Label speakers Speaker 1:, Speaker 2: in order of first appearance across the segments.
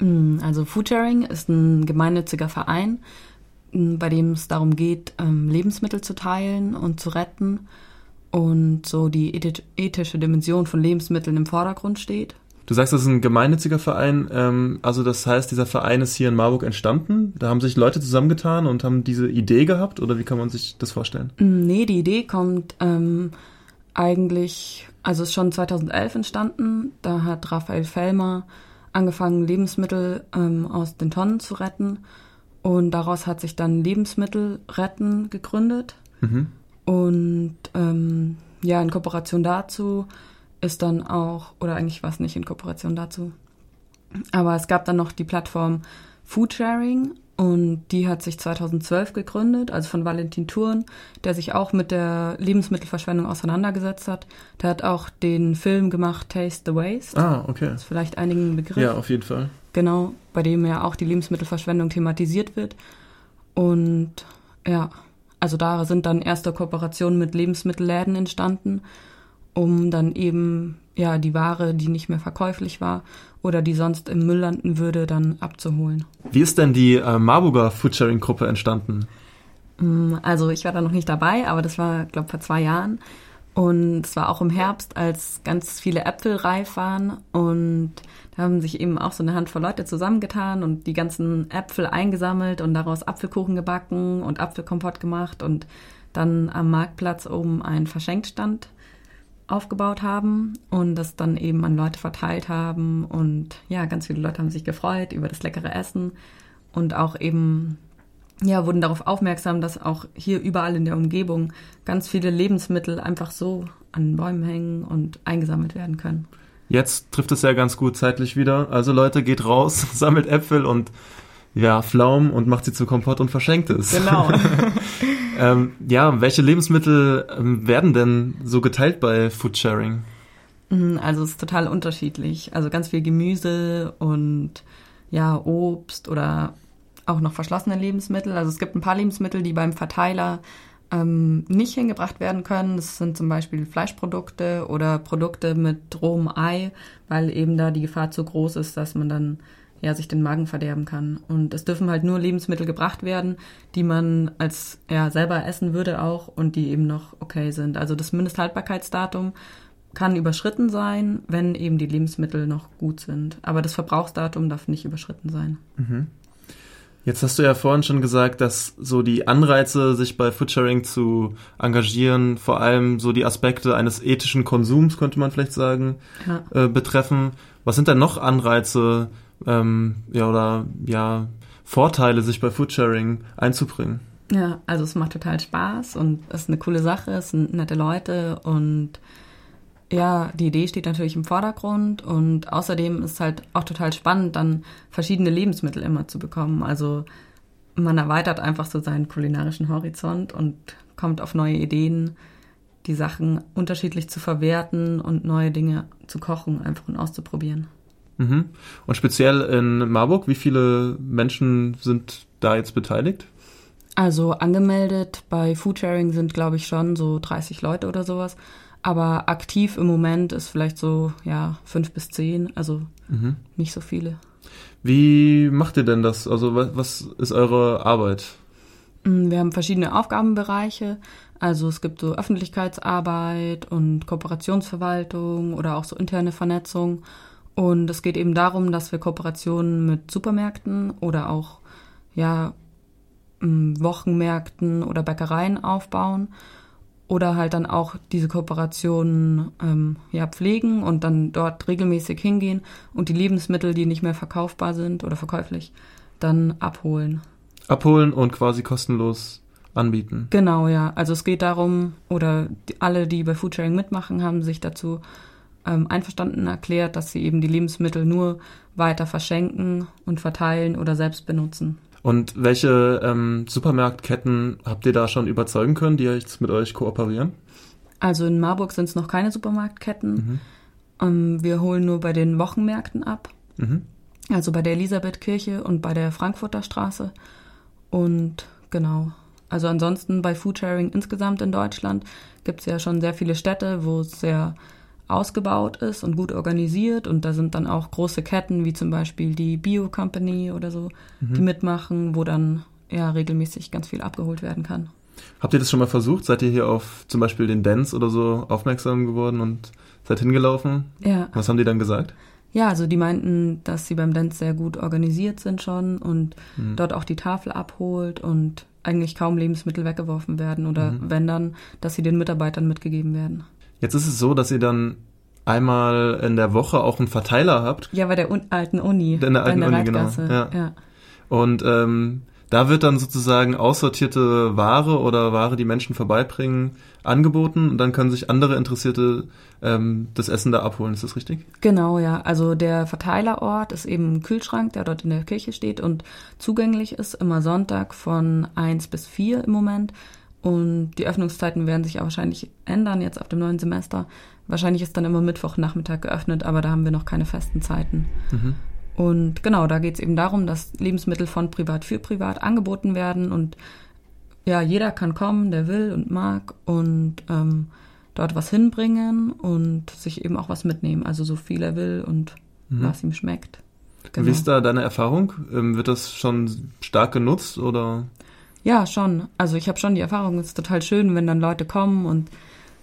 Speaker 1: Mm, also Foodsharing ist ein gemeinnütziger Verein, mm, bei dem es darum geht, ähm, Lebensmittel zu teilen und zu retten und so die ethische Dimension von Lebensmitteln im Vordergrund steht.
Speaker 2: Du sagst, das ist ein gemeinnütziger Verein. Ähm, also das heißt, dieser Verein ist hier in Marburg entstanden. Da haben sich Leute zusammengetan und haben diese Idee gehabt oder wie kann man sich das vorstellen?
Speaker 1: Mm, nee, die Idee kommt ähm, eigentlich, also ist schon 2011 entstanden. Da hat Raphael Fellmer angefangen, Lebensmittel ähm, aus den Tonnen zu retten. Und daraus hat sich dann Lebensmittel retten gegründet. Mhm. Und ähm, ja, in Kooperation dazu ist dann auch, oder eigentlich war es nicht in Kooperation dazu, aber es gab dann noch die Plattform Foodsharing und die hat sich 2012 gegründet, also von Valentin Thurn, der sich auch mit der Lebensmittelverschwendung auseinandergesetzt hat. Der hat auch den Film gemacht Taste the Waste.
Speaker 2: Ah, okay.
Speaker 1: Das ist vielleicht einigen Begriff.
Speaker 2: Ja, auf jeden Fall.
Speaker 1: Genau, bei dem ja auch die Lebensmittelverschwendung thematisiert wird. Und ja, also da sind dann erste Kooperationen mit Lebensmittelläden entstanden um dann eben ja die Ware, die nicht mehr verkäuflich war oder die sonst im Müll landen würde, dann abzuholen.
Speaker 2: Wie ist denn die äh, Marburger Foodsharing-Gruppe entstanden?
Speaker 1: Mm, also ich war da noch nicht dabei, aber das war, glaube vor zwei Jahren. Und es war auch im Herbst, als ganz viele Äpfel reif waren. Und da haben sich eben auch so eine Handvoll Leute zusammengetan und die ganzen Äpfel eingesammelt und daraus Apfelkuchen gebacken und Apfelkompott gemacht und dann am Marktplatz oben ein Verschenkstand aufgebaut haben und das dann eben an Leute verteilt haben. Und ja, ganz viele Leute haben sich gefreut über das leckere Essen und auch eben, ja, wurden darauf aufmerksam, dass auch hier überall in der Umgebung ganz viele Lebensmittel einfach so an Bäumen hängen und eingesammelt werden können.
Speaker 2: Jetzt trifft es ja ganz gut zeitlich wieder. Also Leute, geht raus, sammelt Äpfel und ja, Pflaumen und macht sie zu Kompott und verschenkt es.
Speaker 1: Genau.
Speaker 2: ähm, ja, welche Lebensmittel ähm, werden denn so geteilt bei Foodsharing?
Speaker 1: Mhm, also es ist total unterschiedlich. Also ganz viel Gemüse und ja, Obst oder auch noch verschlossene Lebensmittel. Also es gibt ein paar Lebensmittel, die beim Verteiler ähm, nicht hingebracht werden können. Das sind zum Beispiel Fleischprodukte oder Produkte mit rohem Ei, weil eben da die Gefahr zu groß ist, dass man dann ja, sich den Magen verderben kann. Und es dürfen halt nur Lebensmittel gebracht werden, die man als ja, selber essen würde auch und die eben noch okay sind. Also das Mindesthaltbarkeitsdatum kann überschritten sein, wenn eben die Lebensmittel noch gut sind. Aber das Verbrauchsdatum darf nicht überschritten sein.
Speaker 2: Mhm. Jetzt hast du ja vorhin schon gesagt, dass so die Anreize, sich bei Foodsharing zu engagieren, vor allem so die Aspekte eines ethischen Konsums, könnte man vielleicht sagen, ja. äh, betreffen. Was sind denn noch Anreize, ähm, ja, oder ja, Vorteile, sich bei Foodsharing einzubringen.
Speaker 1: Ja, also es macht total Spaß und es ist eine coole Sache, es sind nette Leute und ja, die Idee steht natürlich im Vordergrund und außerdem ist es halt auch total spannend, dann verschiedene Lebensmittel immer zu bekommen. Also man erweitert einfach so seinen kulinarischen Horizont und kommt auf neue Ideen, die Sachen unterschiedlich zu verwerten und neue Dinge zu kochen, einfach und auszuprobieren.
Speaker 2: Mhm. Und speziell in Marburg, wie viele Menschen sind da jetzt beteiligt?
Speaker 1: Also angemeldet bei Foodsharing sind, glaube ich, schon so 30 Leute oder sowas. Aber aktiv im Moment ist vielleicht so, ja, fünf bis zehn, also mhm. nicht so viele.
Speaker 2: Wie macht ihr denn das? Also was, ist eure Arbeit?
Speaker 1: Mm, wir haben verschiedene Aufgabenbereiche. Also es gibt so Öffentlichkeitsarbeit und Kooperationsverwaltung oder auch so interne Vernetzung. Und es geht eben darum, dass wir Kooperationen mit Supermärkten oder auch ja, Wochenmärkten oder Bäckereien aufbauen oder halt dann auch diese Kooperationen ähm, ja, pflegen und dann dort regelmäßig hingehen und die Lebensmittel, die nicht mehr verkaufbar sind oder verkäuflich, dann abholen.
Speaker 2: Abholen und quasi kostenlos anbieten.
Speaker 1: Genau, ja. Also es geht darum, oder alle, die bei Foodsharing mitmachen, haben sich dazu ähm, einverstanden erklärt, dass sie eben die Lebensmittel nur weiter verschenken und verteilen oder selbst benutzen.
Speaker 2: Und welche ähm, Supermarktketten habt ihr da schon überzeugen können, die jetzt mit euch kooperieren?
Speaker 1: Also in Marburg sind es noch keine Supermarktketten. Mhm. Ähm, wir holen nur bei den Wochenmärkten ab. Mhm. Also bei der Elisabethkirche und bei der Frankfurter Straße. Und genau. Also ansonsten bei Foodsharing insgesamt in Deutschland gibt es ja schon sehr viele Städte, wo es sehr ausgebaut ist und gut organisiert und da sind dann auch große Ketten wie zum Beispiel die Bio Company oder so, mhm. die mitmachen, wo dann ja regelmäßig ganz viel abgeholt werden kann.
Speaker 2: Habt ihr das schon mal versucht? Seid ihr hier auf zum Beispiel den Dance oder so aufmerksam geworden und seid hingelaufen?
Speaker 1: Ja.
Speaker 2: Was haben die dann gesagt?
Speaker 1: Ja, also die meinten, dass sie beim Dance sehr gut organisiert sind schon und mhm. dort auch die Tafel abholt und eigentlich kaum Lebensmittel weggeworfen werden oder mhm. wenn dann, dass sie den Mitarbeitern mitgegeben werden.
Speaker 2: Jetzt ist es so, dass ihr dann einmal in der Woche auch einen Verteiler habt.
Speaker 1: Ja, bei der un alten Uni.
Speaker 2: In der alten
Speaker 1: der
Speaker 2: Uni, genau. Ja. ja. Und ähm, da wird dann sozusagen aussortierte Ware oder Ware, die Menschen vorbeibringen, angeboten und dann können sich andere Interessierte ähm, das Essen da abholen. Ist das richtig?
Speaker 1: Genau, ja. Also der Verteilerort ist eben ein Kühlschrank, der dort in der Kirche steht und zugänglich ist immer Sonntag von eins bis vier im Moment. Und die Öffnungszeiten werden sich auch wahrscheinlich ändern jetzt ab dem neuen Semester. Wahrscheinlich ist dann immer Mittwochnachmittag geöffnet, aber da haben wir noch keine festen Zeiten. Mhm. Und genau, da geht es eben darum, dass Lebensmittel von privat für privat angeboten werden und ja, jeder kann kommen, der will und mag und ähm, dort was hinbringen und sich eben auch was mitnehmen. Also so viel er will und mhm. was ihm schmeckt.
Speaker 2: Genau. Wie ist da deine Erfahrung? Ähm, wird das schon stark genutzt oder?
Speaker 1: Ja, schon. Also ich habe schon die Erfahrung, es ist total schön, wenn dann Leute kommen und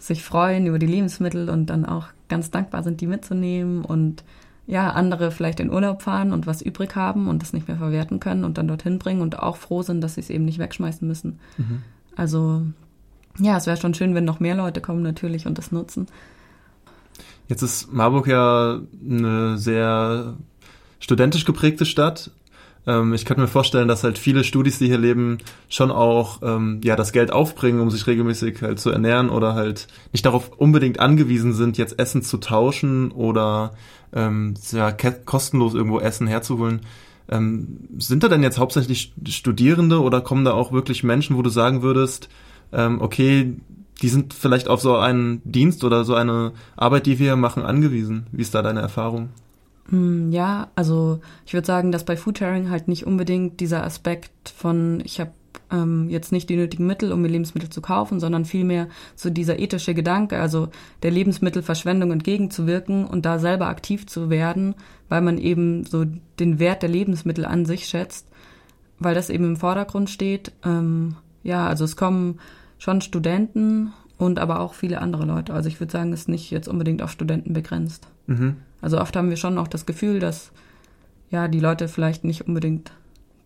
Speaker 1: sich freuen über die Lebensmittel und dann auch ganz dankbar sind, die mitzunehmen und ja, andere vielleicht in Urlaub fahren und was übrig haben und das nicht mehr verwerten können und dann dorthin bringen und auch froh sind, dass sie es eben nicht wegschmeißen müssen. Mhm. Also ja, es wäre schon schön, wenn noch mehr Leute kommen natürlich und das nutzen.
Speaker 2: Jetzt ist Marburg ja eine sehr studentisch geprägte Stadt. Ähm, ich könnte mir vorstellen, dass halt viele Studis, die hier leben, schon auch ähm, ja das Geld aufbringen, um sich regelmäßig halt zu ernähren oder halt nicht darauf unbedingt angewiesen sind, jetzt Essen zu tauschen oder ähm, ja, kostenlos irgendwo Essen herzuholen. Ähm, sind da denn jetzt hauptsächlich Studierende oder kommen da auch wirklich Menschen, wo du sagen würdest, ähm, okay, die sind vielleicht auf so einen Dienst oder so eine Arbeit, die wir machen, angewiesen? Wie ist da deine Erfahrung?
Speaker 1: Hm, ja, also ich würde sagen, dass bei Foodsharing halt nicht unbedingt dieser Aspekt von, ich habe ähm, jetzt nicht die nötigen Mittel, um mir Lebensmittel zu kaufen, sondern vielmehr so dieser ethische Gedanke, also der Lebensmittelverschwendung entgegenzuwirken und da selber aktiv zu werden, weil man eben so den Wert der Lebensmittel an sich schätzt, weil das eben im Vordergrund steht. Ähm, ja, also es kommen schon Studenten und aber auch viele andere Leute. Also ich würde sagen, es ist nicht jetzt unbedingt auf Studenten begrenzt. Mhm. Also oft haben wir schon auch das Gefühl, dass ja die Leute vielleicht nicht unbedingt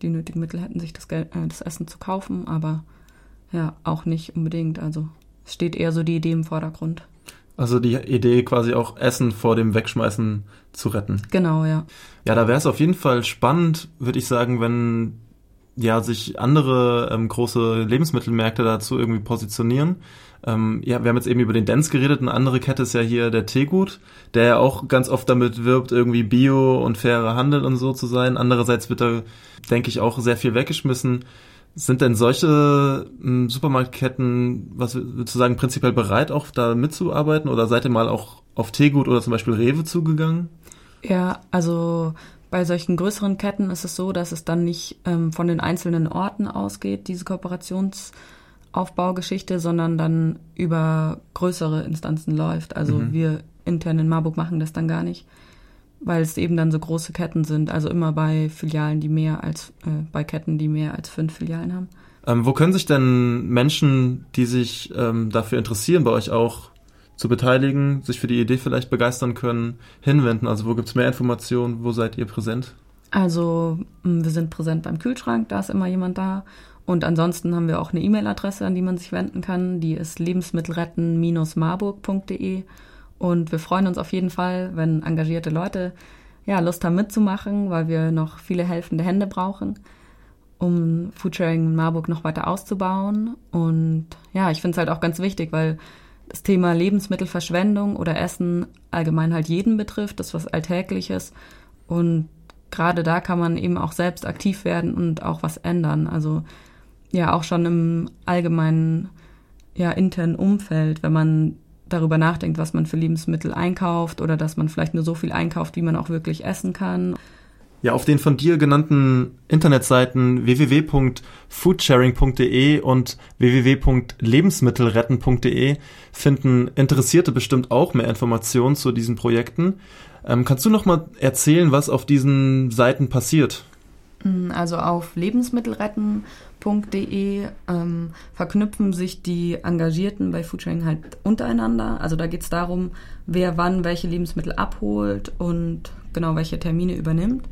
Speaker 1: die nötigen Mittel hätten, sich das, Geld, äh, das Essen zu kaufen, aber ja, auch nicht unbedingt. Also es steht eher so die Idee im Vordergrund.
Speaker 2: Also die Idee quasi auch Essen vor dem Wegschmeißen zu retten.
Speaker 1: Genau, ja.
Speaker 2: Ja, da wäre es auf jeden Fall spannend, würde ich sagen, wenn ja sich andere ähm, große Lebensmittelmärkte dazu irgendwie positionieren. Ähm, ja, wir haben jetzt eben über den Dance geredet. Eine andere Kette ist ja hier der Teegut, der ja auch ganz oft damit wirbt, irgendwie Bio und fairer Handel und so zu sein. Andererseits wird da, denke ich, auch sehr viel weggeschmissen. Sind denn solche ähm, Supermarktketten, was würdest du prinzipiell bereit, auch da mitzuarbeiten? Oder seid ihr mal auch auf Teegut oder zum Beispiel Rewe zugegangen?
Speaker 1: Ja, also bei solchen größeren Ketten ist es so, dass es dann nicht ähm, von den einzelnen Orten ausgeht, diese Kooperations- Aufbaugeschichte, sondern dann über größere Instanzen läuft. Also mhm. wir intern in Marburg machen das dann gar nicht, weil es eben dann so große Ketten sind. Also immer bei Filialen, die mehr als, äh, bei Ketten, die mehr als fünf Filialen haben.
Speaker 2: Ähm, wo können sich denn Menschen, die sich ähm, dafür interessieren, bei euch auch zu beteiligen, sich für die Idee vielleicht begeistern können, hinwenden? Also wo gibt es mehr Informationen? Wo seid ihr präsent?
Speaker 1: Also wir sind präsent beim Kühlschrank, da ist immer jemand da. Und ansonsten haben wir auch eine E-Mail-Adresse, an die man sich wenden kann. Die ist lebensmittelretten-marburg.de. Und wir freuen uns auf jeden Fall, wenn engagierte Leute ja, Lust haben mitzumachen, weil wir noch viele helfende Hände brauchen, um Foodsharing in Marburg noch weiter auszubauen. Und ja, ich finde es halt auch ganz wichtig, weil das Thema Lebensmittelverschwendung oder Essen allgemein halt jeden betrifft, das ist was Alltägliches. Und gerade da kann man eben auch selbst aktiv werden und auch was ändern. Also ja auch schon im allgemeinen, ja, internen Umfeld, wenn man darüber nachdenkt, was man für Lebensmittel einkauft oder dass man vielleicht nur so viel einkauft, wie man auch wirklich essen kann.
Speaker 2: Ja, auf den von dir genannten Internetseiten www.foodsharing.de und www.lebensmittelretten.de finden Interessierte bestimmt auch mehr Informationen zu diesen Projekten. Ähm, kannst du noch mal erzählen, was auf diesen Seiten passiert?
Speaker 1: Mm, also auf lebensmittelretten.de ähm, verknüpfen sich die Engagierten bei Foodsharing halt untereinander. Also da geht es darum, wer wann welche Lebensmittel abholt und genau welche Termine übernimmt.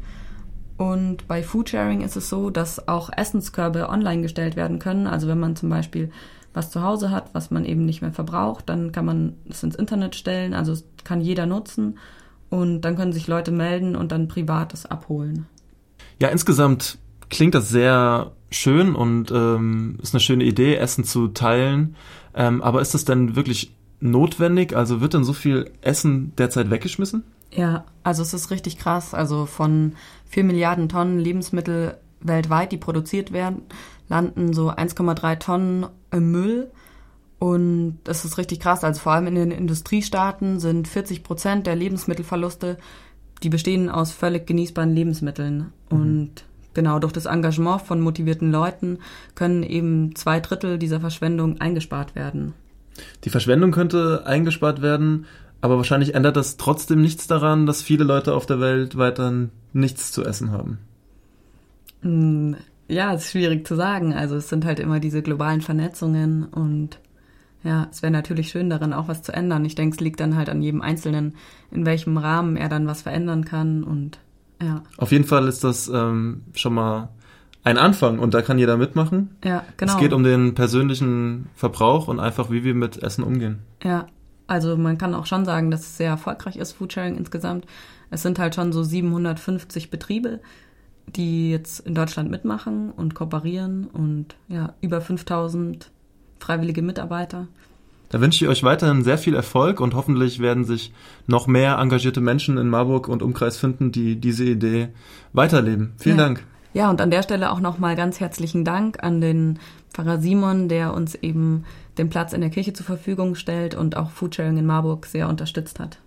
Speaker 1: Und bei Foodsharing ist es so, dass auch Essenskörbe online gestellt werden können. Also wenn man zum Beispiel was zu Hause hat, was man eben nicht mehr verbraucht, dann kann man es ins Internet stellen. Also es kann jeder nutzen. Und dann können sich Leute melden und dann privates abholen.
Speaker 2: Ja, insgesamt klingt das sehr schön und ähm, ist eine schöne Idee, Essen zu teilen. Ähm, aber ist das denn wirklich notwendig? Also wird denn so viel Essen derzeit weggeschmissen?
Speaker 1: Ja, also es ist richtig krass. Also von 4 Milliarden Tonnen Lebensmittel weltweit, die produziert werden, landen so 1,3 Tonnen im Müll. Und das ist richtig krass. Also vor allem in den Industriestaaten sind 40 Prozent der Lebensmittelverluste, die bestehen aus völlig genießbaren Lebensmitteln. Mhm. Und genau durch das Engagement von motivierten Leuten können eben zwei Drittel dieser Verschwendung eingespart werden.
Speaker 2: Die Verschwendung könnte eingespart werden, aber wahrscheinlich ändert das trotzdem nichts daran, dass viele Leute auf der Welt weiter nichts zu essen haben.
Speaker 1: Hm, ja, es ist schwierig zu sagen. Also es sind halt immer diese globalen Vernetzungen und ja, es wäre natürlich schön daran auch was zu ändern. Ich denke, es liegt dann halt an jedem Einzelnen, in welchem Rahmen er dann was verändern kann und ja.
Speaker 2: Auf jeden Fall ist das ähm, schon mal ein Anfang und da kann jeder mitmachen.
Speaker 1: Ja, genau.
Speaker 2: Es geht um den persönlichen Verbrauch und einfach, wie wir mit Essen umgehen.
Speaker 1: Ja, also man kann auch schon sagen, dass es sehr erfolgreich ist, Foodsharing insgesamt. Es sind halt schon so 750 Betriebe, die jetzt in Deutschland mitmachen und kooperieren und ja, über 5000 freiwillige Mitarbeiter.
Speaker 2: Da wünsche ich euch weiterhin sehr viel Erfolg und hoffentlich werden sich noch mehr engagierte Menschen in Marburg und Umkreis finden, die diese Idee weiterleben. Vielen
Speaker 1: ja.
Speaker 2: Dank.
Speaker 1: Ja, und an der Stelle auch nochmal ganz herzlichen Dank an den Pfarrer Simon, der uns eben den Platz in der Kirche zur Verfügung stellt und auch Foodsharing in Marburg sehr unterstützt hat.